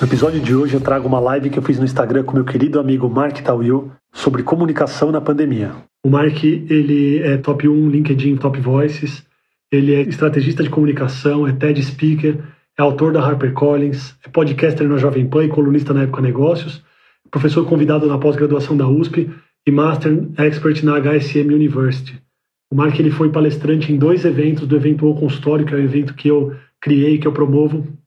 No episódio de hoje eu trago uma live que eu fiz no Instagram com meu querido amigo Mark Tawil sobre comunicação na pandemia. O Mark, ele é top 1 LinkedIn Top Voices, ele é estrategista de comunicação, é TED Speaker, é autor da HarperCollins, é podcaster na Jovem Pan e colunista na Época Negócios, professor convidado na pós-graduação da USP e Master Expert na HSM University. O Mark ele foi palestrante em dois eventos do evento O Consultório, que é o evento que eu criei, que eu promovo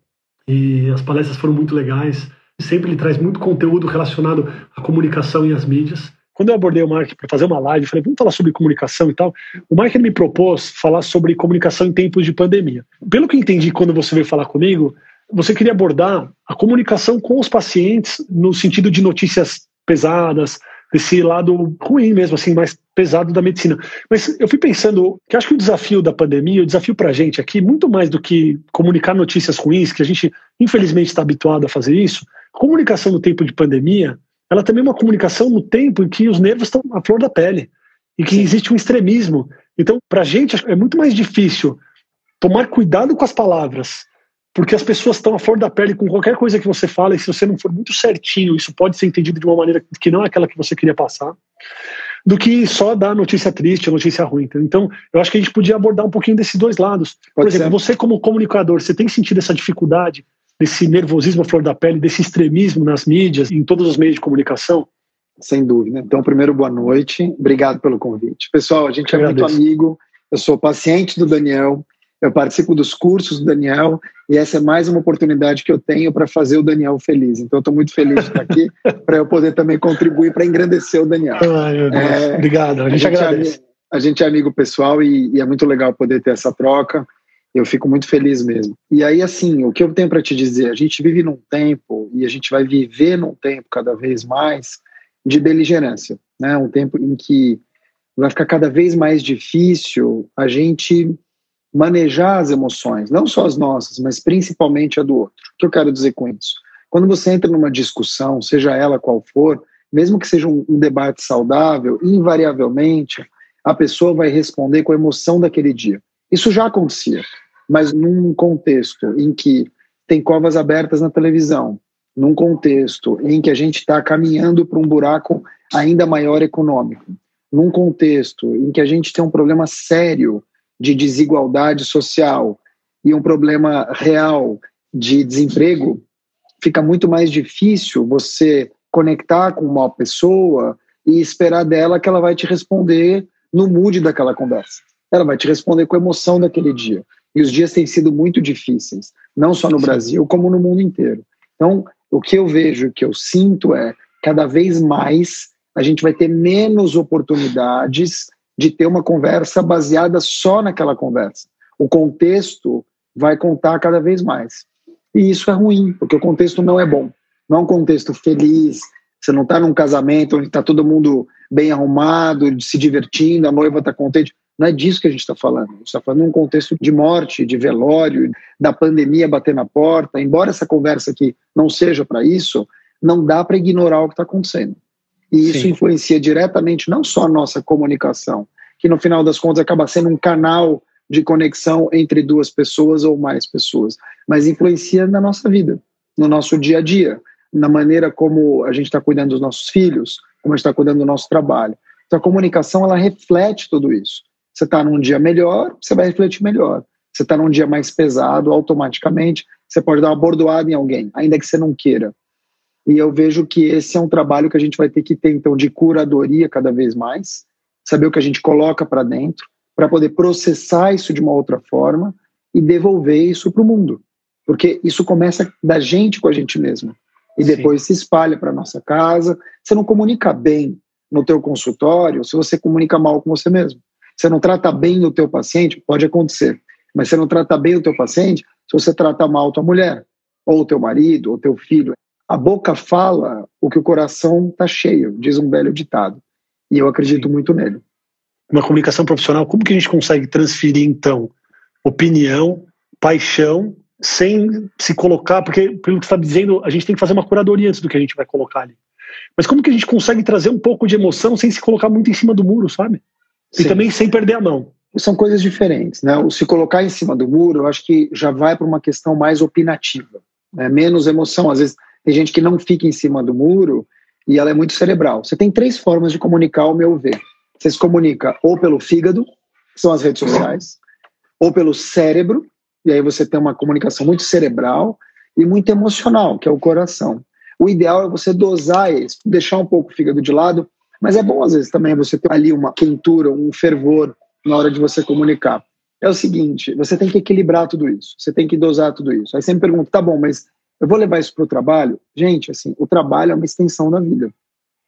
e as palestras foram muito legais. Sempre ele traz muito conteúdo relacionado à comunicação e às mídias. Quando eu abordei o Mark para fazer uma live, falei, vamos falar sobre comunicação e tal. O Mark me propôs falar sobre comunicação em tempos de pandemia. Pelo que entendi quando você veio falar comigo, você queria abordar a comunicação com os pacientes no sentido de notícias pesadas, desse lado ruim mesmo, assim, mais pesado da medicina. Mas eu fui pensando que acho que o desafio da pandemia, o desafio para a gente aqui, muito mais do que comunicar notícias ruins, que a gente infelizmente está habituado a fazer isso, comunicação no tempo de pandemia, ela também é uma comunicação no tempo em que os nervos estão à flor da pele e que existe um extremismo. Então, para a gente é muito mais difícil tomar cuidado com as palavras porque as pessoas estão à flor da pele com qualquer coisa que você fala, e se você não for muito certinho, isso pode ser entendido de uma maneira que não é aquela que você queria passar, do que só dar notícia triste, notícia ruim. Então, eu acho que a gente podia abordar um pouquinho desses dois lados. Por exemplo, você como comunicador, você tem sentido essa dificuldade, desse nervosismo à flor da pele, desse extremismo nas mídias, em todos os meios de comunicação? Sem dúvida. Então, primeiro, boa noite. Obrigado pelo convite. Pessoal, a gente é muito amigo. Eu sou paciente do Daniel eu participo dos cursos do Daniel e essa é mais uma oportunidade que eu tenho para fazer o Daniel feliz. Então, eu estou muito feliz de estar aqui para eu poder também contribuir para engrandecer o Daniel. Ai, meu Deus. É, Obrigado, a gente, a gente é agradece. É, a gente é amigo pessoal e, e é muito legal poder ter essa troca. Eu fico muito feliz mesmo. E aí, assim, o que eu tenho para te dizer, a gente vive num tempo e a gente vai viver num tempo cada vez mais de beligerância, né? Um tempo em que vai ficar cada vez mais difícil a gente manejar as emoções, não só as nossas, mas principalmente a do outro. O que eu quero dizer com isso? Quando você entra numa discussão, seja ela qual for, mesmo que seja um, um debate saudável, invariavelmente a pessoa vai responder com a emoção daquele dia. Isso já acontecia, mas num contexto em que tem covas abertas na televisão, num contexto em que a gente está caminhando para um buraco ainda maior econômico, num contexto em que a gente tem um problema sério de desigualdade social e um problema real de desemprego, fica muito mais difícil você conectar com uma pessoa e esperar dela que ela vai te responder no mood daquela conversa. Ela vai te responder com a emoção daquele dia. E os dias têm sido muito difíceis, não só no Brasil, como no mundo inteiro. Então, o que eu vejo, o que eu sinto é cada vez mais a gente vai ter menos oportunidades de ter uma conversa baseada só naquela conversa. O contexto vai contar cada vez mais. E isso é ruim, porque o contexto não é bom. Não é um contexto feliz. Você não está num casamento onde está todo mundo bem arrumado, se divertindo, a noiva está contente. Não é disso que a gente está falando. A gente está falando num contexto de morte, de velório, da pandemia bater na porta. Embora essa conversa aqui não seja para isso, não dá para ignorar o que está acontecendo. E isso Sim. influencia diretamente não só a nossa comunicação, que no final das contas acaba sendo um canal de conexão entre duas pessoas ou mais pessoas, mas influencia na nossa vida, no nosso dia a dia, na maneira como a gente está cuidando dos nossos filhos, como a gente está cuidando do nosso trabalho. Então a comunicação ela reflete tudo isso. Você está num dia melhor, você vai refletir melhor. Você está num dia mais pesado, automaticamente você pode dar uma bordoada em alguém, ainda que você não queira. E eu vejo que esse é um trabalho que a gente vai ter que ter, então, de curadoria cada vez mais, saber o que a gente coloca para dentro, para poder processar isso de uma outra forma e devolver isso para o mundo. Porque isso começa da gente com a gente mesmo. E depois Sim. se espalha para nossa casa. Você não comunica bem no teu consultório se você comunica mal com você mesmo. Você não trata bem o teu paciente, pode acontecer. Mas você não trata bem o teu paciente se você trata mal tua mulher, ou o teu marido, ou teu filho. A boca fala o que o coração está cheio, diz um velho ditado. E eu acredito muito nele. Uma comunicação profissional, como que a gente consegue transferir, então, opinião, paixão, sem se colocar, porque, pelo que você está dizendo, a gente tem que fazer uma curadoria antes do que a gente vai colocar ali. Mas como que a gente consegue trazer um pouco de emoção sem se colocar muito em cima do muro, sabe? Sim. E também sem perder a mão. São coisas diferentes, né? O se colocar em cima do muro, eu acho que já vai para uma questão mais opinativa, né? menos emoção. Às vezes tem gente que não fica em cima do muro e ela é muito cerebral. Você tem três formas de comunicar, ao meu ver. Você se comunica ou pelo fígado, que são as redes sociais, ou pelo cérebro, e aí você tem uma comunicação muito cerebral e muito emocional, que é o coração. O ideal é você dosar isso, deixar um pouco o fígado de lado, mas é bom às vezes também você ter ali uma quentura, um fervor na hora de você comunicar. É o seguinte, você tem que equilibrar tudo isso, você tem que dosar tudo isso. Aí você me pergunta, tá bom, mas eu vou levar isso para o trabalho? Gente, assim, o trabalho é uma extensão da vida.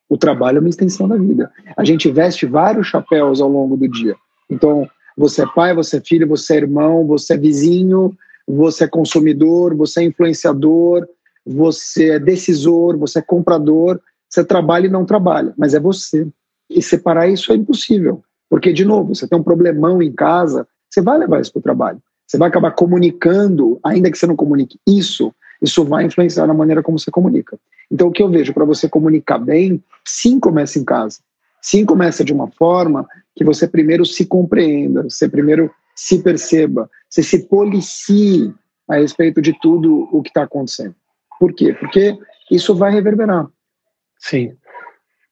O trabalho é uma extensão da vida. A gente veste vários chapéus ao longo do dia. Então, você é pai, você é filho, você é irmão, você é vizinho, você é consumidor, você é influenciador, você é decisor, você é comprador, você trabalha e não trabalha, mas é você. E separar isso é impossível, porque, de novo, você tem um problemão em casa, você vai levar isso para o trabalho. Você vai acabar comunicando, ainda que você não comunique isso, isso vai influenciar na maneira como você comunica. Então, o que eu vejo para você comunicar bem, sim, começa em casa. Sim, começa de uma forma que você primeiro se compreenda, você primeiro se perceba, você se policie a respeito de tudo o que está acontecendo. Por quê? Porque isso vai reverberar. Sim.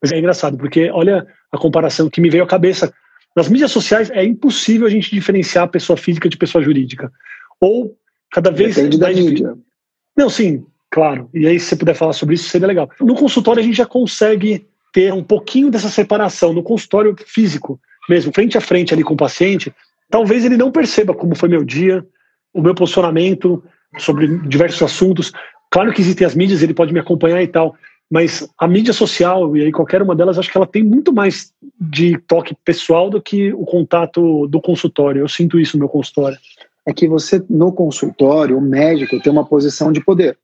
Mas é engraçado, porque olha a comparação que me veio à cabeça. Nas mídias sociais é impossível a gente diferenciar pessoa física de pessoa jurídica. Ou cada vez. Depende da mídia. Não, sim, claro. E aí, se você puder falar sobre isso, seria legal. No consultório, a gente já consegue ter um pouquinho dessa separação. No consultório físico, mesmo, frente a frente ali com o paciente, talvez ele não perceba como foi meu dia, o meu posicionamento sobre diversos assuntos. Claro que existem as mídias, ele pode me acompanhar e tal, mas a mídia social, e aí qualquer uma delas, acho que ela tem muito mais de toque pessoal do que o contato do consultório. Eu sinto isso no meu consultório. É que você, no consultório, o médico tem uma posição de poder.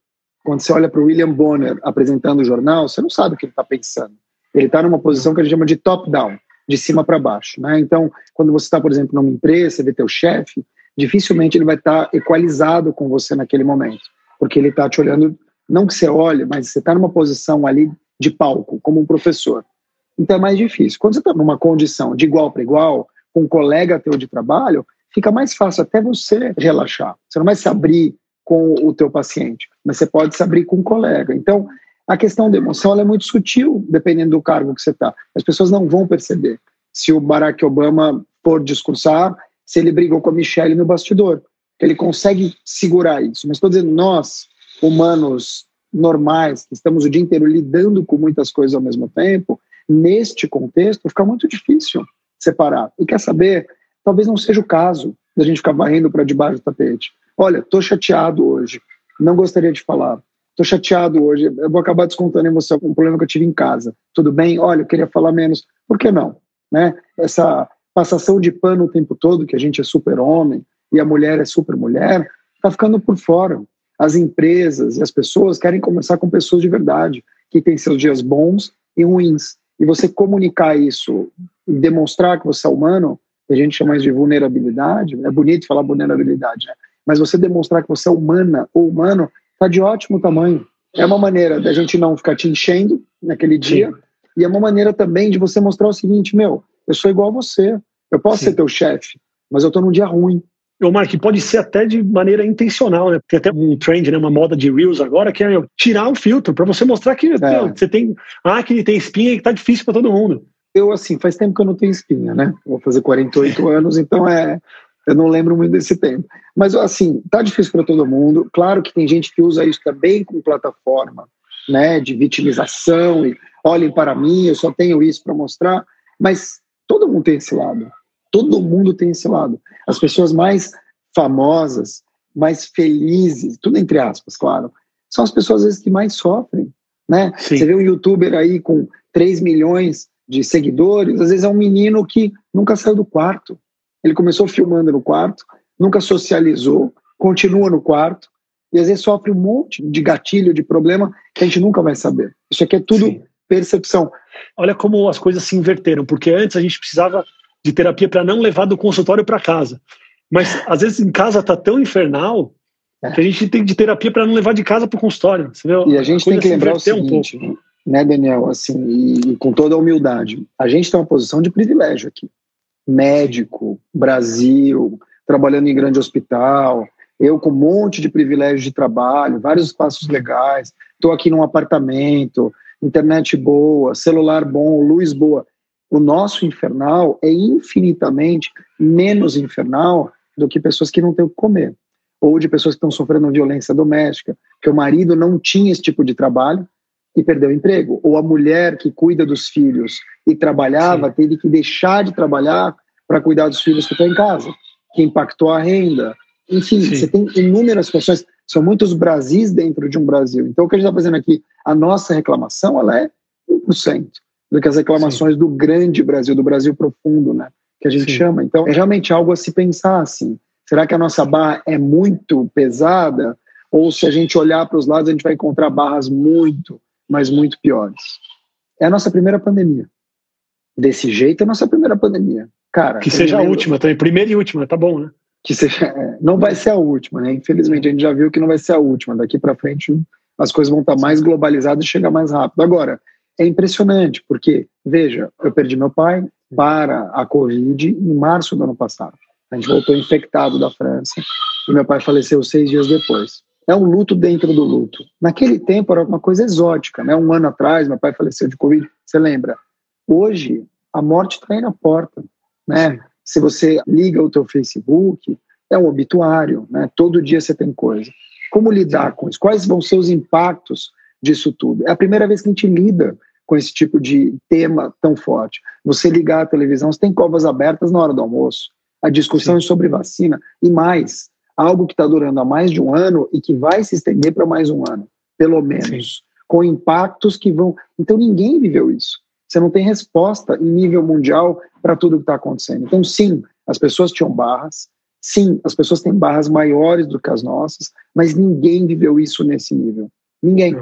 Quando você olha para o William Bonner apresentando o jornal, você não sabe o que ele está pensando. Ele está numa posição que a gente chama de top-down, de cima para baixo. Né? Então, quando você está, por exemplo, numa empresa, você vê teu chefe, dificilmente ele vai estar tá equalizado com você naquele momento porque ele está te olhando, não que você olhe, mas você está numa posição ali de palco, como um professor. Então é mais difícil. Quando você está numa condição de igual para igual, com um colega teu de trabalho, fica mais fácil até você relaxar. Você não vai se abrir com o teu paciente, mas você pode se abrir com um colega. Então, a questão da emoção é muito sutil, dependendo do cargo que você está. As pessoas não vão perceber se o Barack Obama for discursar, se ele brigou com a Michelle no bastidor ele consegue segurar isso. Mas estou dizendo, nós, humanos normais, que estamos o dia inteiro lidando com muitas coisas ao mesmo tempo, neste contexto, fica muito difícil separar. E quer saber? Talvez não seja o caso da gente ficar varrendo para debaixo do tapete. Olha, estou chateado hoje, não gostaria de falar. Estou chateado hoje, eu vou acabar descontando em você um problema que eu tive em casa. Tudo bem? Olha, eu queria falar menos. Por que não? Né? Essa passação de pano o tempo todo, que a gente é super-homem, e a mulher é super mulher, está ficando por fora. As empresas e as pessoas querem conversar com pessoas de verdade, que têm seus dias bons e ruins. E você comunicar isso, demonstrar que você é humano, que a gente chama isso de vulnerabilidade, é bonito falar vulnerabilidade, né? mas você demonstrar que você é humana ou humano, está de ótimo tamanho. É uma maneira da gente não ficar te enchendo naquele dia, Sim. e é uma maneira também de você mostrar o seguinte: meu, eu sou igual a você, eu posso Sim. ser teu chefe, mas eu estou num dia ruim. O Mark, pode ser até de maneira intencional, né? Tem até um trend, né? uma moda de Reels agora, que é tirar o filtro, para você mostrar que é. você tem. Ah, que tem espinha e que tá difícil para todo mundo. Eu, assim, faz tempo que eu não tenho espinha, né? Vou fazer 48 anos, então é. Eu não lembro muito desse tempo. Mas, assim, tá difícil para todo mundo. Claro que tem gente que usa isso também como plataforma, né? De vitimização e olhem para mim, eu só tenho isso para mostrar. Mas todo mundo tem esse lado. Todo mundo tem esse lado. As pessoas mais famosas, mais felizes, tudo entre aspas, claro, são as pessoas às vezes que mais sofrem. Né? Você vê um youtuber aí com 3 milhões de seguidores, às vezes é um menino que nunca saiu do quarto. Ele começou filmando no quarto, nunca socializou, continua no quarto, e às vezes sofre um monte de gatilho, de problema que a gente nunca vai saber. Isso aqui é tudo Sim. percepção. Olha como as coisas se inverteram, porque antes a gente precisava de terapia para não levar do consultório para casa. Mas às vezes em casa tá tão infernal é. que a gente tem de terapia para não levar de casa para o consultório. E a gente a tem que lembrar o seguinte, um né, Daniel, assim, e, e com toda a humildade, a gente tem uma posição de privilégio aqui. Médico, Brasil, trabalhando em grande hospital, eu com um monte de privilégio de trabalho, vários espaços legais, estou aqui num apartamento, internet boa, celular bom, luz boa. O nosso infernal é infinitamente menos infernal do que pessoas que não têm o que comer, ou de pessoas que estão sofrendo violência doméstica, que o marido não tinha esse tipo de trabalho perdeu o emprego, ou a mulher que cuida dos filhos e trabalhava Sim. teve que deixar de trabalhar para cuidar dos filhos que estão em casa, que impactou a renda. Enfim, Sim. você tem inúmeras situações, são muitos Brasis dentro de um Brasil. Então, o que a gente está fazendo aqui, a nossa reclamação, ela é 1% do que as reclamações Sim. do grande Brasil, do Brasil profundo, né? Que a gente chama. Então, é realmente algo a se pensar assim. Será que a nossa barra é muito pesada? Ou se a gente olhar para os lados, a gente vai encontrar barras muito, mas muito piores? É a nossa primeira pandemia. Desse jeito, é a nossa primeira pandemia. Cara, que seja a última também, primeira e última, tá bom, né? Que seja, é, não vai ser a última, né? Infelizmente, a gente já viu que não vai ser a última. Daqui para frente, as coisas vão estar mais globalizadas e chegar mais rápido. Agora, é impressionante, porque, veja, eu perdi meu pai para a Covid em março do ano passado. A gente voltou infectado da França e meu pai faleceu seis dias depois. É um luto dentro do luto. Naquele tempo era uma coisa exótica, né? Um ano atrás, meu pai faleceu de Covid, você lembra? Hoje, a morte está aí na porta, né? Se você liga o teu Facebook, é um obituário, né? Todo dia você tem coisa. Como lidar com isso? Quais vão ser os impactos disso tudo? É a primeira vez que a gente lida com esse tipo de tema tão forte. Você ligar a televisão, você tem covas abertas na hora do almoço. A discussão é sobre vacina e mais, algo que está durando há mais de um ano e que vai se estender para mais um ano, pelo menos, Sim. com impactos que vão. Então ninguém viveu isso. Você não tem resposta em nível mundial para tudo que está acontecendo. Então, sim, as pessoas tinham barras, sim, as pessoas têm barras maiores do que as nossas, mas ninguém viveu isso nesse nível. Ninguém.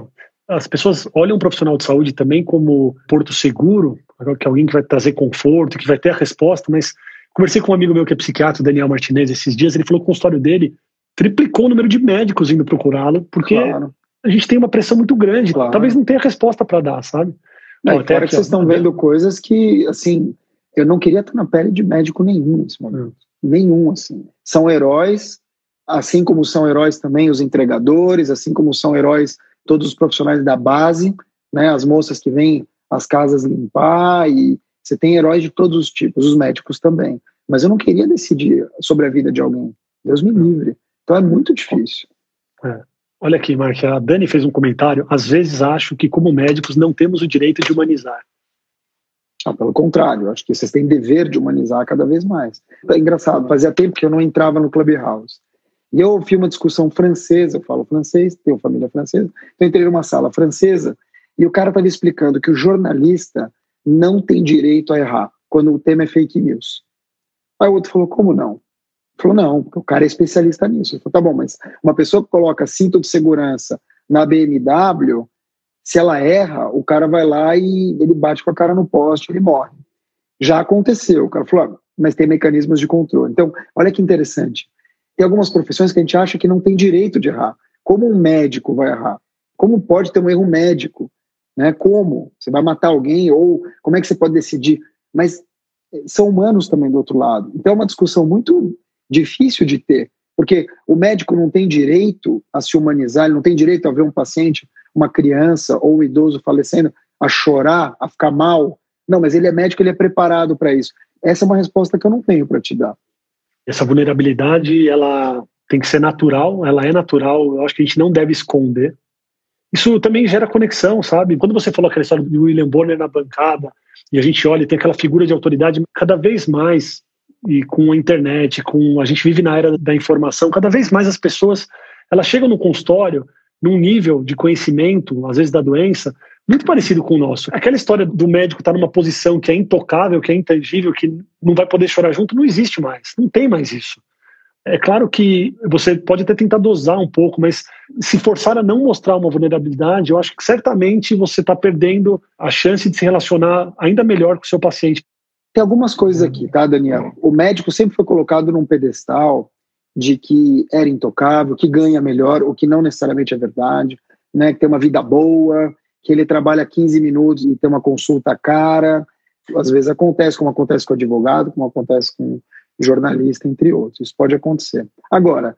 As pessoas olham o profissional de saúde também como porto seguro, que é alguém que vai trazer conforto, que vai ter a resposta, mas conversei com um amigo meu que é psiquiatra, Daniel Martinez, esses dias, ele falou que o consultório dele triplicou o número de médicos indo procurá-lo, porque claro. a gente tem uma pressão muito grande, claro. talvez não tenha resposta para dar, sabe? Não, não até que vocês estão vendo coisas que, assim, eu não queria estar na pele de médico nenhum nesse momento. Hum. Nenhum, assim. São heróis, assim como são heróis também os entregadores, assim como são heróis todos os profissionais da base, né, as moças que vêm às casas limpar, e você tem heróis de todos os tipos, os médicos também. Mas eu não queria decidir sobre a vida de alguém. Deus me livre. Então é muito difícil. É. Olha aqui, Mark, a Dani fez um comentário. Às vezes acho que, como médicos, não temos o direito de humanizar. Ah, pelo contrário, acho que vocês têm dever de humanizar cada vez mais. É engraçado, fazia tempo que eu não entrava no Clubhouse. E eu ouvi uma discussão francesa, eu falo francês, tenho família francesa, então entrei numa sala francesa e o cara estava explicando que o jornalista não tem direito a errar quando o tema é fake news. Aí o outro falou, como não? Falou, não, porque o cara é especialista nisso. Ele falou, tá bom, mas uma pessoa que coloca cinto de segurança na BMW, se ela erra, o cara vai lá e ele bate com a cara no poste, ele morre. Já aconteceu. O cara falou, ah, mas tem mecanismos de controle. Então, olha que interessante. Tem algumas profissões que a gente acha que não tem direito de errar. Como um médico vai errar? Como pode ter um erro médico? Né? Como? Você vai matar alguém? Ou como é que você pode decidir? Mas eh, são humanos também do outro lado. Então é uma discussão muito difícil de ter, porque o médico não tem direito a se humanizar, ele não tem direito a ver um paciente, uma criança ou um idoso falecendo, a chorar, a ficar mal. Não, mas ele é médico, ele é preparado para isso. Essa é uma resposta que eu não tenho para te dar essa vulnerabilidade ela tem que ser natural, ela é natural, eu acho que a gente não deve esconder. Isso também gera conexão, sabe? Quando você falou aquela história do William Bonner na bancada, e a gente olha e tem aquela figura de autoridade cada vez mais, e com a internet, com a gente vive na era da informação, cada vez mais as pessoas elas chegam no consultório num nível de conhecimento, às vezes da doença, muito parecido com o nosso. Aquela história do médico estar tá numa posição que é intocável, que é intangível, que não vai poder chorar junto, não existe mais. Não tem mais isso. É claro que você pode até tentar dosar um pouco, mas se forçar a não mostrar uma vulnerabilidade, eu acho que certamente você está perdendo a chance de se relacionar ainda melhor com o seu paciente. Tem algumas coisas aqui, tá, Daniel? O médico sempre foi colocado num pedestal de que era intocável, que ganha melhor, o que não necessariamente é verdade, né? Que tem uma vida boa, que ele trabalha 15 minutos e tem uma consulta cara. Às vezes acontece, como acontece com o advogado, como acontece com jornalista, entre outros. Isso pode acontecer. Agora,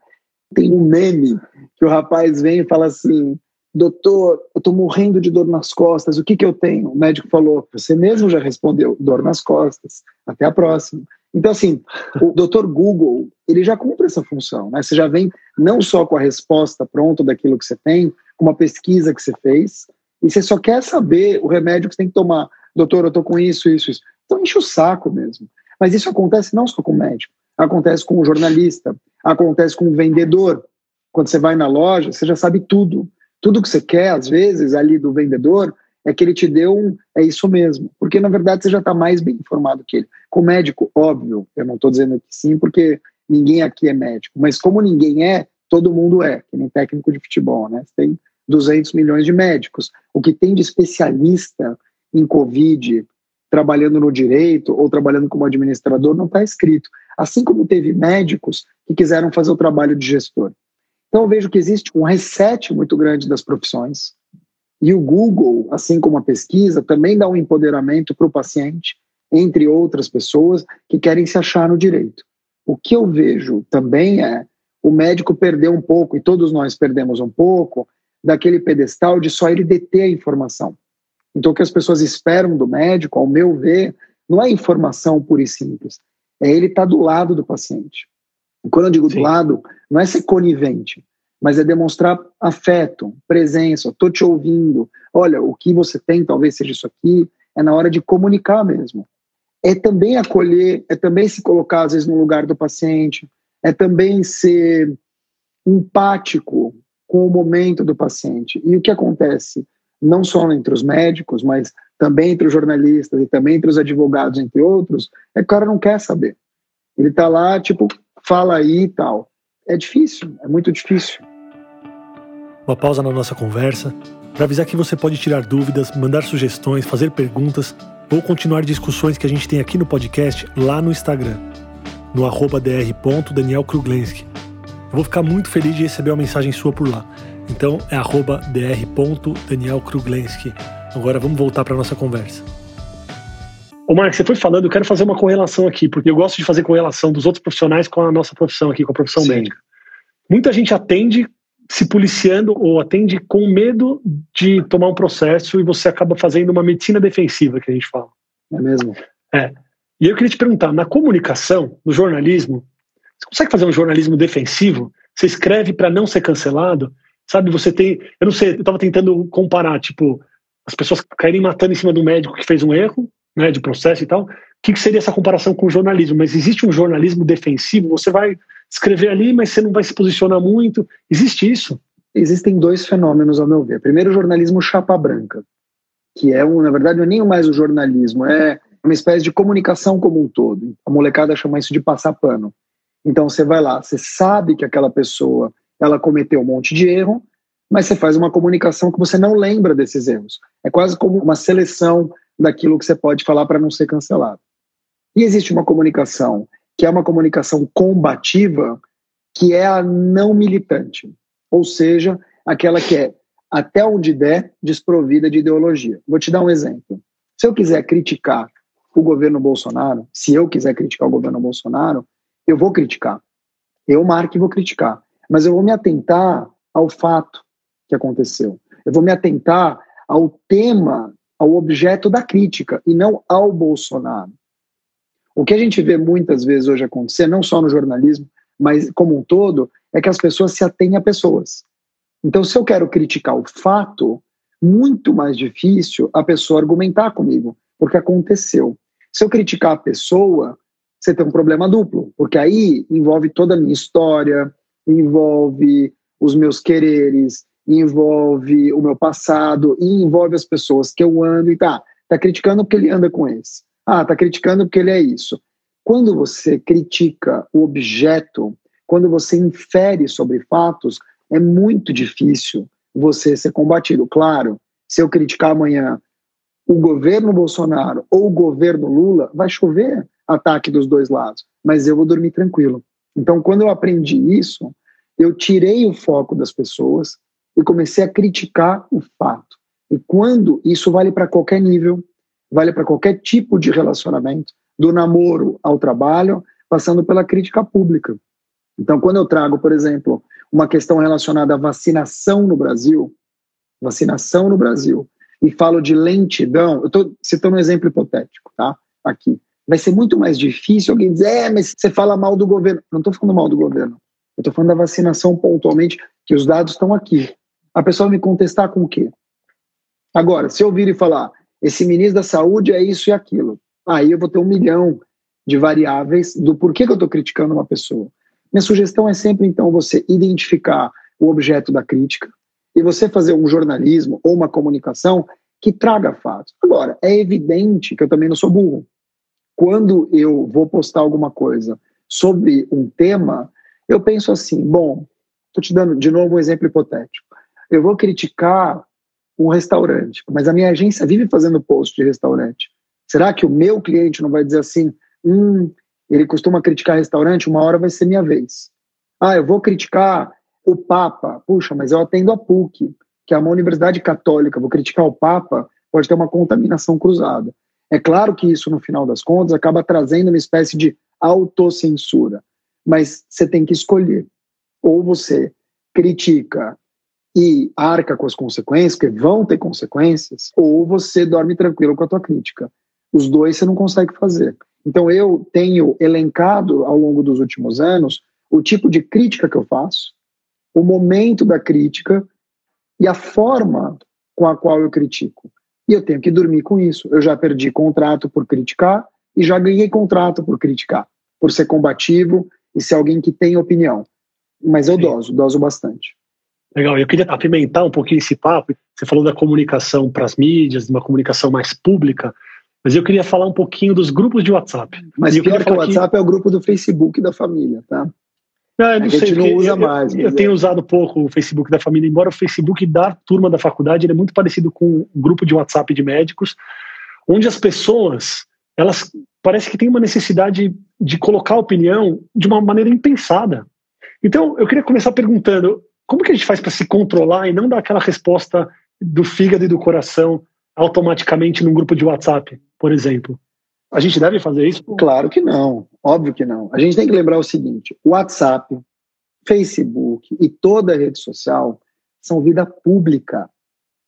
tem um meme que o rapaz vem e fala assim: Doutor, eu estou morrendo de dor nas costas, o que, que eu tenho? O médico falou: Você mesmo já respondeu, dor nas costas. Até a próxima. Então, assim, o doutor Google, ele já cumpre essa função, né? Você já vem não só com a resposta pronta daquilo que você tem, com uma pesquisa que você fez, e você só quer saber o remédio que você tem que tomar. Doutor, eu estou com isso, isso, isso. Então, enche o saco mesmo. Mas isso acontece não só com o médico, acontece com o jornalista, acontece com o vendedor. Quando você vai na loja, você já sabe tudo. Tudo que você quer, às vezes, ali do vendedor, é que ele te deu um. É isso mesmo. Porque, na verdade, você já está mais bem informado que ele. Com o médico, óbvio, eu não estou dizendo que sim, porque ninguém aqui é médico. Mas como ninguém é, todo mundo é, que nem técnico de futebol, né? Você tem 200 milhões de médicos. O que tem de especialista em Covid, trabalhando no direito ou trabalhando como administrador não está escrito. Assim como teve médicos que quiseram fazer o trabalho de gestor. Então eu vejo que existe um reset muito grande das profissões. E o Google, assim como a pesquisa, também dá um empoderamento para o paciente, entre outras pessoas que querem se achar no direito. O que eu vejo também é o médico perder um pouco, e todos nós perdemos um pouco, daquele pedestal de só ele deter a informação. Então, o que as pessoas esperam do médico, ao meu ver, não é informação pura e simples. É ele estar tá do lado do paciente. E quando eu digo Sim. do lado, não é ser conivente, mas é demonstrar afeto, presença. Estou te ouvindo. Olha, o que você tem talvez seja isso aqui. É na hora de comunicar mesmo. É também acolher, é também se colocar, às vezes, no lugar do paciente, é também ser empático com o momento do paciente. E o que acontece? Não só entre os médicos, mas também entre os jornalistas e também entre os advogados, entre outros, é que o cara não quer saber. Ele está lá, tipo, fala aí e tal. É difícil, é muito difícil. Uma pausa na nossa conversa para avisar que você pode tirar dúvidas, mandar sugestões, fazer perguntas ou continuar discussões que a gente tem aqui no podcast lá no Instagram, no dr.danielkruglenski. Eu vou ficar muito feliz de receber uma mensagem sua por lá. Então é dr.danielkruglenski. Agora vamos voltar para nossa conversa. Ô Mark, você foi falando, eu quero fazer uma correlação aqui, porque eu gosto de fazer correlação dos outros profissionais com a nossa profissão aqui, com a profissão Sim. médica. Muita gente atende se policiando ou atende com medo de tomar um processo e você acaba fazendo uma medicina defensiva, que a gente fala. É mesmo? É. E eu queria te perguntar, na comunicação, no jornalismo, você consegue fazer um jornalismo defensivo? Você escreve para não ser cancelado? Sabe, você tem. Eu não sei, eu estava tentando comparar, tipo, as pessoas caírem matando em cima do médico que fez um erro, né, de processo e tal. O que, que seria essa comparação com o jornalismo? Mas existe um jornalismo defensivo? Você vai escrever ali, mas você não vai se posicionar muito. Existe isso? Existem dois fenômenos, ao meu ver. Primeiro, o jornalismo chapa branca, que é, um, na verdade, não é nem mais o jornalismo, é uma espécie de comunicação como um todo. A molecada chama isso de passar pano. Então, você vai lá, você sabe que aquela pessoa ela cometeu um monte de erro, mas você faz uma comunicação que você não lembra desses erros. É quase como uma seleção daquilo que você pode falar para não ser cancelado. E existe uma comunicação que é uma comunicação combativa, que é a não militante, ou seja, aquela que é até onde der desprovida de ideologia. Vou te dar um exemplo. Se eu quiser criticar o governo Bolsonaro, se eu quiser criticar o governo Bolsonaro, eu vou criticar. Eu, Mark, vou criticar mas eu vou me atentar ao fato que aconteceu. Eu vou me atentar ao tema, ao objeto da crítica e não ao Bolsonaro. O que a gente vê muitas vezes hoje acontecer, não só no jornalismo, mas como um todo, é que as pessoas se atêm a pessoas. Então, se eu quero criticar o fato, muito mais difícil a pessoa argumentar comigo, porque aconteceu. Se eu criticar a pessoa, você tem um problema duplo, porque aí envolve toda a minha história, envolve os meus quereres, envolve o meu passado, e envolve as pessoas que eu ando e tá, tá criticando porque ele anda com esse. Ah, tá criticando porque ele é isso. Quando você critica o objeto, quando você infere sobre fatos, é muito difícil você ser combatido. Claro, se eu criticar amanhã o governo Bolsonaro ou o governo Lula, vai chover ataque dos dois lados, mas eu vou dormir tranquilo. Então, quando eu aprendi isso, eu tirei o foco das pessoas e comecei a criticar o fato. E quando isso vale para qualquer nível, vale para qualquer tipo de relacionamento, do namoro ao trabalho, passando pela crítica pública. Então, quando eu trago, por exemplo, uma questão relacionada à vacinação no Brasil, vacinação no Brasil, e falo de lentidão, eu estou citando um exemplo hipotético, tá? Aqui. Vai ser muito mais difícil alguém dizer, é, mas você fala mal do governo. Não estou falando mal do governo. Eu estou falando da vacinação pontualmente, que os dados estão aqui. A pessoa me contestar com o quê? Agora, se eu vir e falar, esse ministro da saúde é isso e aquilo, aí eu vou ter um milhão de variáveis do porquê que eu estou criticando uma pessoa. Minha sugestão é sempre, então, você identificar o objeto da crítica, e você fazer um jornalismo ou uma comunicação que traga fatos. Agora, é evidente que eu também não sou burro. Quando eu vou postar alguma coisa sobre um tema, eu penso assim: bom, estou te dando de novo um exemplo hipotético. Eu vou criticar um restaurante, mas a minha agência vive fazendo post de restaurante. Será que o meu cliente não vai dizer assim: hum, ele costuma criticar restaurante, uma hora vai ser minha vez. Ah, eu vou criticar o Papa, puxa, mas eu atendo a PUC, que é uma universidade católica, vou criticar o Papa, pode ter uma contaminação cruzada. É claro que isso, no final das contas, acaba trazendo uma espécie de autocensura, mas você tem que escolher. Ou você critica e arca com as consequências, que vão ter consequências, ou você dorme tranquilo com a tua crítica. Os dois você não consegue fazer. Então eu tenho elencado ao longo dos últimos anos o tipo de crítica que eu faço, o momento da crítica e a forma com a qual eu critico. E eu tenho que dormir com isso. Eu já perdi contrato por criticar e já ganhei contrato por criticar, por ser combativo e ser alguém que tem opinião. Mas eu Sim. doso, doso bastante. Legal, eu queria apimentar um pouquinho esse papo. Você falou da comunicação para as mídias, de uma comunicação mais pública, mas eu queria falar um pouquinho dos grupos de WhatsApp. Mas pior que o WhatsApp que... é o grupo do Facebook da família, tá? Não, eu não a sei, gente não usa eu, mais. Eu, eu tenho é. usado pouco o Facebook da família, embora o Facebook da turma da faculdade é muito parecido com o grupo de WhatsApp de médicos, onde as pessoas elas parece que têm uma necessidade de colocar opinião de uma maneira impensada. Então, eu queria começar perguntando como que a gente faz para se controlar e não dar aquela resposta do fígado e do coração automaticamente num grupo de WhatsApp, por exemplo? A gente deve fazer isso? Claro que não, óbvio que não. A gente tem que lembrar o seguinte: WhatsApp, Facebook e toda rede social são vida pública.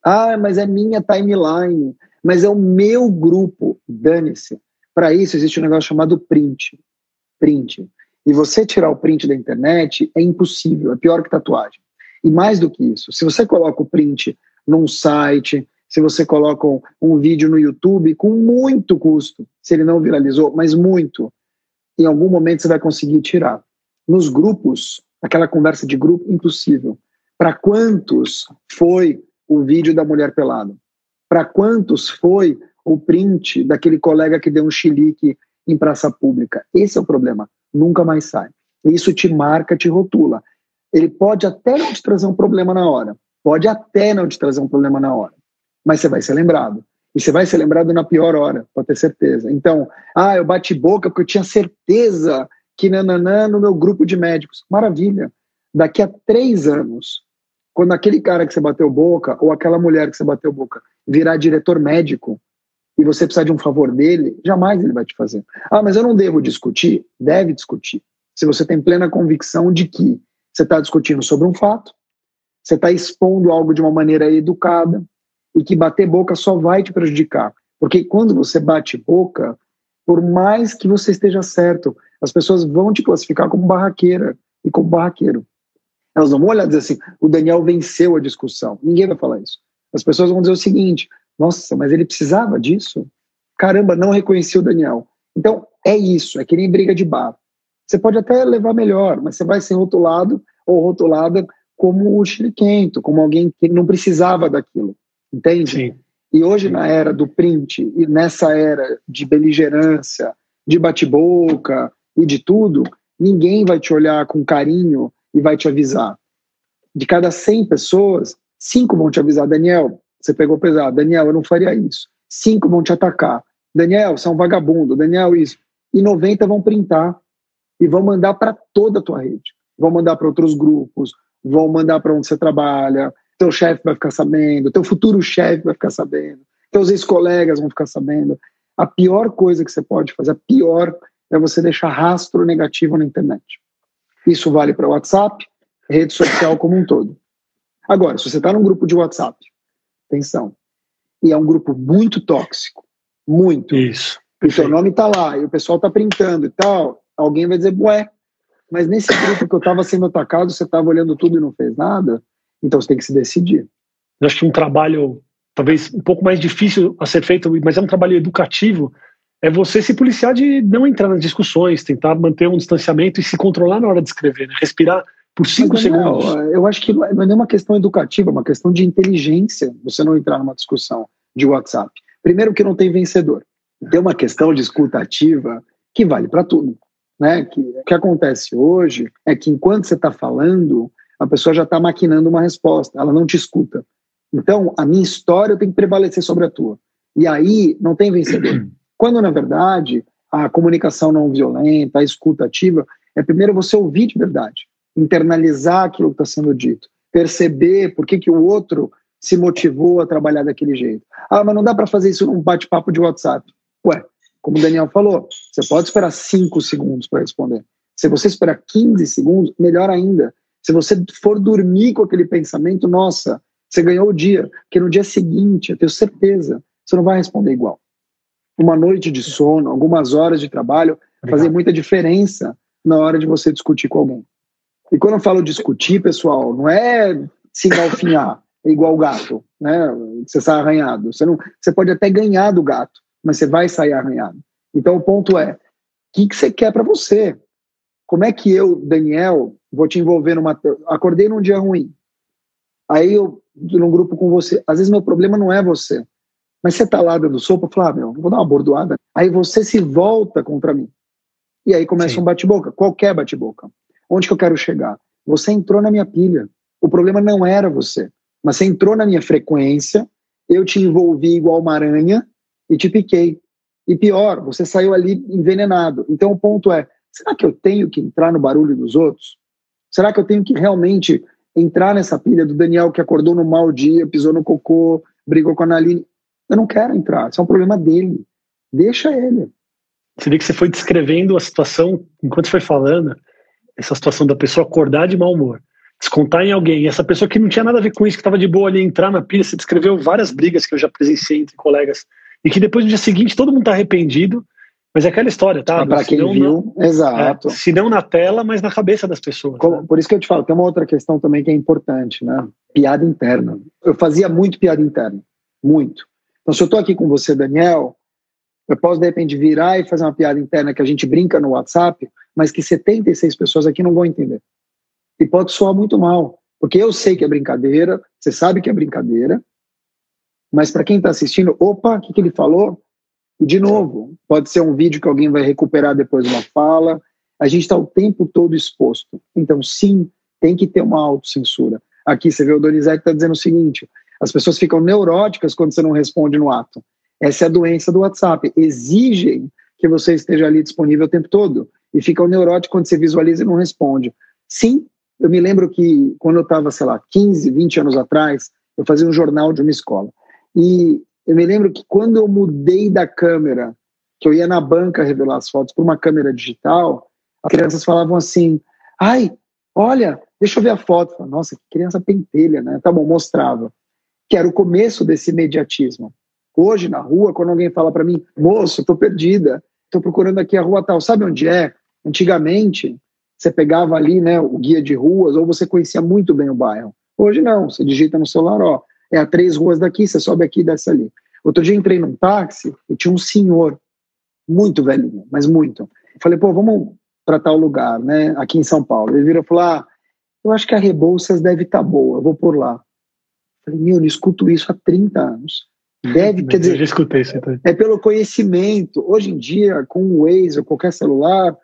Ah, mas é minha timeline, mas é o meu grupo. Dane-se. Para isso existe um negócio chamado print. Print. E você tirar o print da internet é impossível, é pior que tatuagem. E mais do que isso, se você coloca o print num site, se você coloca um, um, vídeo no YouTube com muito custo, se ele não viralizou, mas muito, em algum momento você vai conseguir tirar. Nos grupos, aquela conversa de grupo, impossível. Para quantos foi o vídeo da mulher pelada? Para quantos foi o print daquele colega que deu um chilique em praça pública? Esse é o problema. Nunca mais sai. Isso te marca, te rotula. Ele pode até não te trazer um problema na hora. Pode até não te trazer um problema na hora mas você vai ser lembrado. E você vai ser lembrado na pior hora, pode ter certeza. Então, ah, eu bati boca porque eu tinha certeza que nananã no meu grupo de médicos. Maravilha. Daqui a três anos, quando aquele cara que você bateu boca, ou aquela mulher que você bateu boca, virar diretor médico, e você precisar de um favor dele, jamais ele vai te fazer. Ah, mas eu não devo discutir? Deve discutir. Se você tem plena convicção de que você está discutindo sobre um fato, você está expondo algo de uma maneira educada, e que bater boca só vai te prejudicar. Porque quando você bate boca, por mais que você esteja certo, as pessoas vão te classificar como barraqueira e como barraqueiro. Elas não vão olhar e dizer assim: o Daniel venceu a discussão. Ninguém vai falar isso. As pessoas vão dizer o seguinte: nossa, mas ele precisava disso? Caramba, não reconheci o Daniel. Então, é isso, é que nem briga de bar. Você pode até levar melhor, mas você vai ser rotulado ou rotulada como o chiliquento, como alguém que não precisava daquilo entende? Sim. E hoje, na era do print, e nessa era de beligerância, de bate-boca e de tudo, ninguém vai te olhar com carinho e vai te avisar. De cada 100 pessoas, cinco vão te avisar, Daniel, você pegou pesado, Daniel, eu não faria isso. Cinco vão te atacar. Daniel, você é um vagabundo, Daniel, isso. E 90 vão printar e vão mandar para toda a tua rede. Vão mandar para outros grupos, vão mandar para onde você trabalha, teu chefe vai ficar sabendo, teu futuro chefe vai ficar sabendo, teus ex-colegas vão ficar sabendo. A pior coisa que você pode fazer, a pior, é você deixar rastro negativo na internet. Isso vale para WhatsApp, rede social como um todo. Agora, se você está num grupo de WhatsApp, atenção, e é um grupo muito tóxico, muito. Isso. E o seu nome está lá, e o pessoal está printando e tal, alguém vai dizer, ué, mas nesse grupo que eu estava sendo atacado, você estava olhando tudo e não fez nada, então você tem que se decidir. Eu acho que um trabalho, talvez um pouco mais difícil a ser feito, mas é um trabalho educativo, é você se policiar de não entrar nas discussões, tentar manter um distanciamento e se controlar na hora de escrever, né? respirar por cinco mas, segundos. Não, eu acho que não é nem uma questão educativa, é uma questão de inteligência você não entrar numa discussão de WhatsApp. Primeiro que não tem vencedor. Tem uma questão de escuta ativa que vale para tudo. Né? Que, o que acontece hoje é que enquanto você está falando, a pessoa já está maquinando uma resposta, ela não te escuta. Então, a minha história tem que prevalecer sobre a tua. E aí não tem vencedor. Quando, na verdade, a comunicação não violenta, a escuta ativa, é primeiro você ouvir de verdade, internalizar aquilo que está sendo dito, perceber por que, que o outro se motivou a trabalhar daquele jeito. Ah, mas não dá para fazer isso num bate-papo de WhatsApp. Ué, como o Daniel falou, você pode esperar 5 segundos para responder. Se você esperar 15 segundos, melhor ainda. Se você for dormir com aquele pensamento, nossa, você ganhou o dia, porque no dia seguinte, eu tenho certeza, você não vai responder igual. Uma noite de sono, algumas horas de trabalho, vai fazer muita diferença na hora de você discutir com alguém. E quando eu falo discutir, pessoal, não é se engalfinhar, é igual o gato, né? Você sai arranhado. Você, não, você pode até ganhar do gato, mas você vai sair arranhado. Então o ponto é, o que, que você quer para você? Como é que eu, Daniel, vou te envolver numa. Acordei num dia ruim. Aí eu, num grupo com você. Às vezes meu problema não é você. Mas você tá lá dando sopa, eu falo, ah, meu, vou dar uma bordoada. Aí você se volta contra mim. E aí começa Sim. um bate-boca, qualquer bate-boca. Onde que eu quero chegar? Você entrou na minha pilha. O problema não era você, mas você entrou na minha frequência, eu te envolvi igual uma aranha e te piquei. E pior, você saiu ali envenenado. Então o ponto é, Será que eu tenho que entrar no barulho dos outros? Será que eu tenho que realmente entrar nessa pilha do Daniel que acordou no mau dia, pisou no cocô, brigou com a Naline? Eu não quero entrar, isso é um problema dele. Deixa ele. Você vê que você foi descrevendo a situação, enquanto você foi falando, essa situação da pessoa acordar de mau humor, descontar em alguém, e essa pessoa que não tinha nada a ver com isso, que estava de boa ali, entrar na pilha, você descreveu várias brigas que eu já presenciei entre colegas, e que depois no dia seguinte todo mundo está arrependido, mas é aquela história, tá? Para quem viu, na, exato. É, se não na tela, mas na cabeça das pessoas. Como, né? Por isso que eu te falo, tem uma outra questão também que é importante, né? Piada interna. Eu fazia muito piada interna, muito. Então, se eu estou aqui com você, Daniel, eu posso de repente virar e fazer uma piada interna que a gente brinca no WhatsApp, mas que 76 pessoas aqui não vão entender. E pode soar muito mal, porque eu sei que é brincadeira, você sabe que é brincadeira, mas para quem está assistindo, opa, o que, que ele falou? E, de novo, pode ser um vídeo que alguém vai recuperar depois de uma fala. A gente está o tempo todo exposto. Então, sim, tem que ter uma autocensura. Aqui você vê o Donizete está dizendo o seguinte: as pessoas ficam neuróticas quando você não responde no ato. Essa é a doença do WhatsApp. Exigem que você esteja ali disponível o tempo todo e ficam neuróticos quando você visualiza e não responde. Sim, eu me lembro que quando eu estava, sei lá, 15, 20 anos atrás, eu fazia um jornal de uma escola. E eu me lembro que quando eu mudei da câmera, que eu ia na banca revelar as fotos por uma câmera digital, as crianças falavam assim: ai, olha, deixa eu ver a foto. Falei, Nossa, que criança pentelha, né? Tá bom, mostrava. Que era o começo desse imediatismo. Hoje, na rua, quando alguém fala para mim, moço, tô perdida, tô procurando aqui a rua tal, sabe onde é? Antigamente, você pegava ali, né, o guia de ruas, ou você conhecia muito bem o bairro. Hoje não, você digita no celular, ó, é a três ruas daqui, você sobe aqui e desce ali. Outro dia entrei num táxi e tinha um senhor, muito velhinho, mas muito. falei, pô, vamos para tal lugar, né, aqui em São Paulo. Ele virou e falou, ah, eu acho que a Rebouças deve estar tá boa, eu vou por lá. falei, meu, eu escuto isso há 30 anos. Deve, quer dizer, eu já escutei isso. Então. É pelo conhecimento. Hoje em dia, com o Waze ou qualquer celular,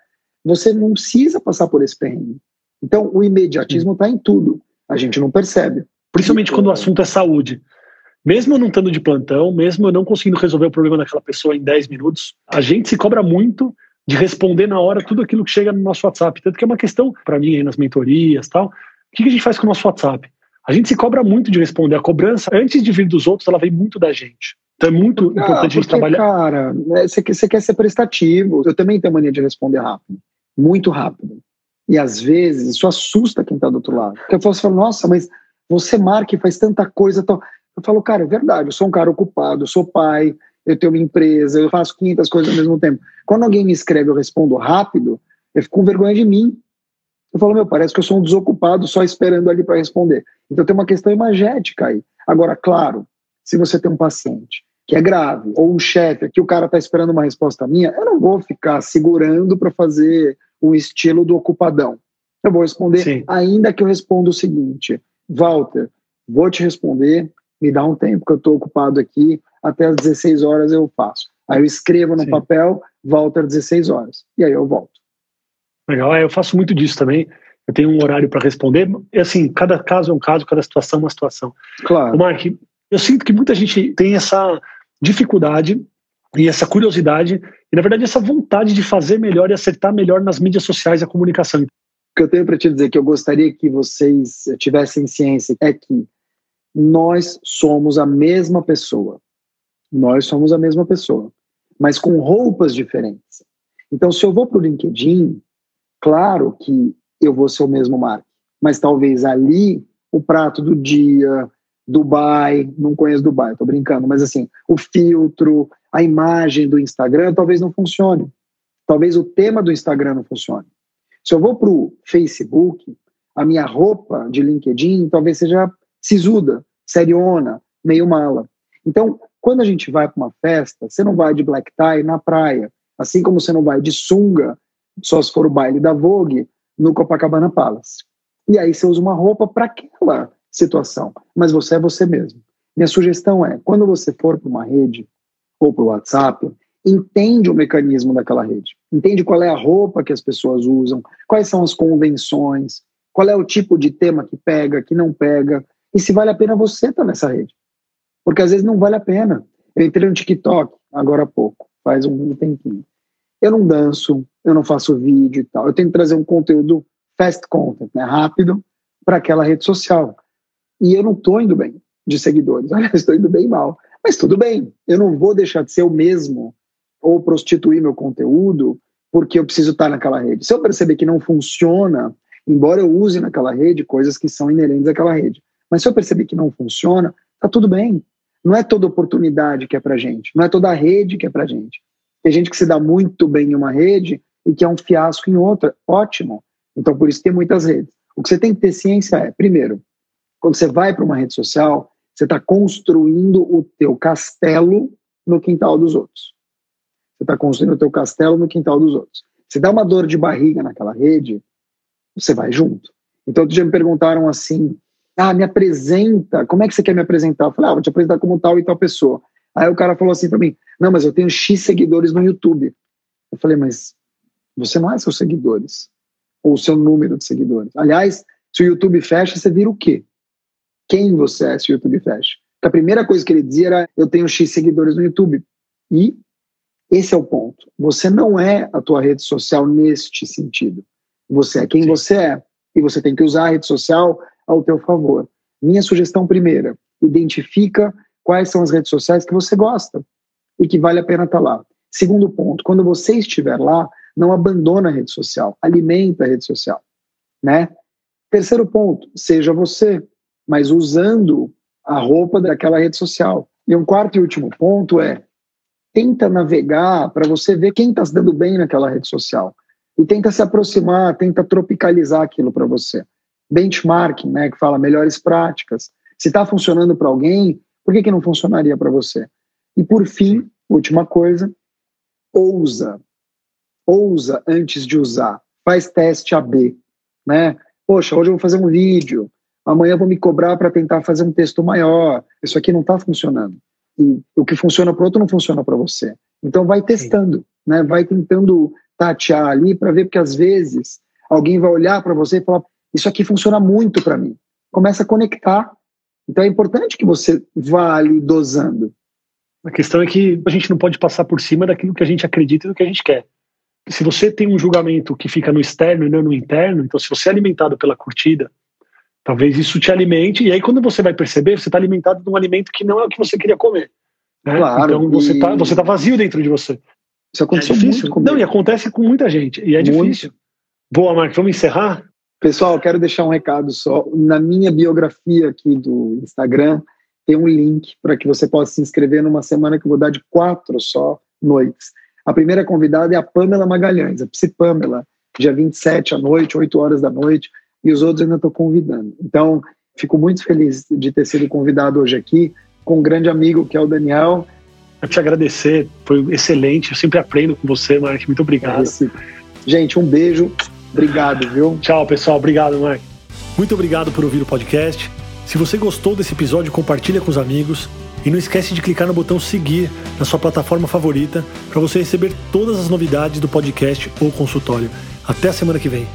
você não precisa passar por esse perrengue. Então, o imediatismo está em tudo. A gente não percebe. Principalmente quando o assunto é saúde. Mesmo eu não estando de plantão, mesmo eu não conseguindo resolver o problema daquela pessoa em 10 minutos, a gente se cobra muito de responder na hora tudo aquilo que chega no nosso WhatsApp. Tanto que é uma questão, para mim, aí nas mentorias tal, o que a gente faz com o nosso WhatsApp? A gente se cobra muito de responder. A cobrança, antes de vir dos outros, ela vem muito da gente. Então é muito ah, importante porque, a gente trabalhar. Cara, né, você quer, quer ser prestativo. Eu também tenho mania de responder rápido. Muito rápido. E às vezes isso assusta quem está do outro lado. Porque eu falo, nossa, mas você marca e faz tanta coisa. Tão... Eu falo, cara, é verdade, eu sou um cara ocupado, eu sou pai, eu tenho uma empresa, eu faço 500 coisas ao mesmo tempo. Quando alguém me escreve, eu respondo rápido, eu fico com vergonha de mim. Eu falo, meu, parece que eu sou um desocupado só esperando ali para responder. Então tem uma questão imagética aí. Agora, claro, se você tem um paciente que é grave, ou um chefe que o cara está esperando uma resposta minha, eu não vou ficar segurando para fazer o estilo do ocupadão. Eu vou responder, Sim. ainda que eu responda o seguinte: Walter, vou te responder, me dá um tempo que eu estou ocupado aqui, até às 16 horas eu faço. Aí eu escrevo no Sim. papel, Walter, 16 horas. E aí eu volto. Legal, é, eu faço muito disso também. Eu tenho um horário para responder. E assim, cada caso é um caso, cada situação é uma situação. Claro. O Mark, eu sinto que muita gente tem essa dificuldade e essa curiosidade e, na verdade, essa vontade de fazer melhor e acertar melhor nas mídias sociais e a comunicação. O que eu tenho para te dizer que eu gostaria que vocês tivessem ciência é que nós somos a mesma pessoa. Nós somos a mesma pessoa, mas com roupas diferentes. Então, se eu vou para o LinkedIn, claro que eu vou ser o mesmo Mark, mas talvez ali o prato do dia, Dubai, não conheço Dubai, tô brincando, mas assim, o filtro, a imagem do Instagram talvez não funcione. Talvez o tema do Instagram não funcione. Se eu vou para o Facebook, a minha roupa de LinkedIn talvez seja sisuda, seriona, meio mala. Então, quando a gente vai para uma festa, você não vai de black tie na praia, assim como você não vai de sunga, só se for o baile da Vogue, no Copacabana Palace. E aí você usa uma roupa para aquela situação, mas você é você mesmo. Minha sugestão é, quando você for para uma rede ou para o WhatsApp, entende o mecanismo daquela rede, entende qual é a roupa que as pessoas usam, quais são as convenções, qual é o tipo de tema que pega, que não pega, e se vale a pena você estar tá nessa rede. Porque às vezes não vale a pena. Eu entrei no TikTok agora há pouco, faz um tempinho. Eu não danço, eu não faço vídeo e tal. Eu tenho que trazer um conteúdo fast content, né, rápido, para aquela rede social. E eu não estou indo bem de seguidores. Aliás, estou indo bem mal. Mas tudo bem, eu não vou deixar de ser o mesmo ou prostituir meu conteúdo porque eu preciso estar naquela rede. Se eu perceber que não funciona, embora eu use naquela rede coisas que são inerentes àquela rede, mas se eu perceber que não funciona, tá tudo bem. Não é toda oportunidade que é pra gente, não é toda rede que é pra gente. Tem gente que se dá muito bem em uma rede e que é um fiasco em outra. Ótimo. Então, por isso tem muitas redes. O que você tem que ter ciência é, primeiro, quando você vai para uma rede social, você está construindo o teu castelo no quintal dos outros. Você está construindo o teu castelo no quintal dos outros. Se dá uma dor de barriga naquela rede, você vai junto. Então, outro dia me perguntaram assim, ah, me apresenta, como é que você quer me apresentar? Eu falei, ah, vou te apresentar como tal e tal pessoa. Aí o cara falou assim para mim, não, mas eu tenho X seguidores no YouTube. Eu falei, mas você não é seus seguidores, ou o seu número de seguidores. Aliás, se o YouTube fecha, você vira o quê? Quem você é se o YouTube fecha? Porque a primeira coisa que ele dizia era, eu tenho X seguidores no YouTube. E esse é o ponto. Você não é a tua rede social neste sentido. Você é quem Sim. você é. E você tem que usar a rede social ao teu favor. Minha sugestão primeira, identifica quais são as redes sociais que você gosta e que vale a pena estar tá lá. Segundo ponto, quando você estiver lá, não abandona a rede social, alimenta a rede social, né? Terceiro ponto, seja você, mas usando a roupa daquela rede social. E um quarto e último ponto é tenta navegar para você ver quem está se dando bem naquela rede social e tenta se aproximar, tenta tropicalizar aquilo para você benchmarking, né, que fala melhores práticas. Se está funcionando para alguém, por que, que não funcionaria para você? E por fim, última coisa, ousa. Ousa antes de usar. Faz teste AB, né? Poxa, hoje eu vou fazer um vídeo, amanhã eu vou me cobrar para tentar fazer um texto maior. Isso aqui não está funcionando. E o que funciona para outro não funciona para você. Então vai testando, Sim. né? Vai tentando tatear ali para ver, porque às vezes alguém vai olhar para você e falar: Isso aqui funciona muito para mim. Começa a conectar. Então é importante que você vá ali dosando. A questão é que a gente não pode passar por cima daquilo que a gente acredita e do que a gente quer. Se você tem um julgamento que fica no externo e não no interno, então se você é alimentado pela curtida, talvez isso te alimente, e aí quando você vai perceber, você está alimentado de um alimento que não é o que você queria comer. Né? Claro, então você está você tá vazio dentro de você. Isso aconteceu é difícil. Muito não, e acontece com muita gente, e é muito. difícil. Boa, Marcos, vamos encerrar? Pessoal, quero deixar um recado só. Na minha biografia aqui do Instagram, tem um link para que você possa se inscrever numa semana que eu vou dar de quatro só noites. A primeira convidada é a Pamela Magalhães, a Psi Pamela, dia 27 à noite, 8 horas da noite, e os outros ainda estou convidando. Então, fico muito feliz de ter sido convidado hoje aqui com um grande amigo que é o Daniel. Eu te agradecer, foi excelente, eu sempre aprendo com você, Mark, muito obrigado. Gente, um beijo, obrigado, viu? Tchau, pessoal, obrigado, Mark. Muito obrigado por ouvir o podcast. Se você gostou desse episódio, compartilha com os amigos e não esquece de clicar no botão seguir na sua plataforma favorita para você receber todas as novidades do podcast ou consultório. Até a semana que vem.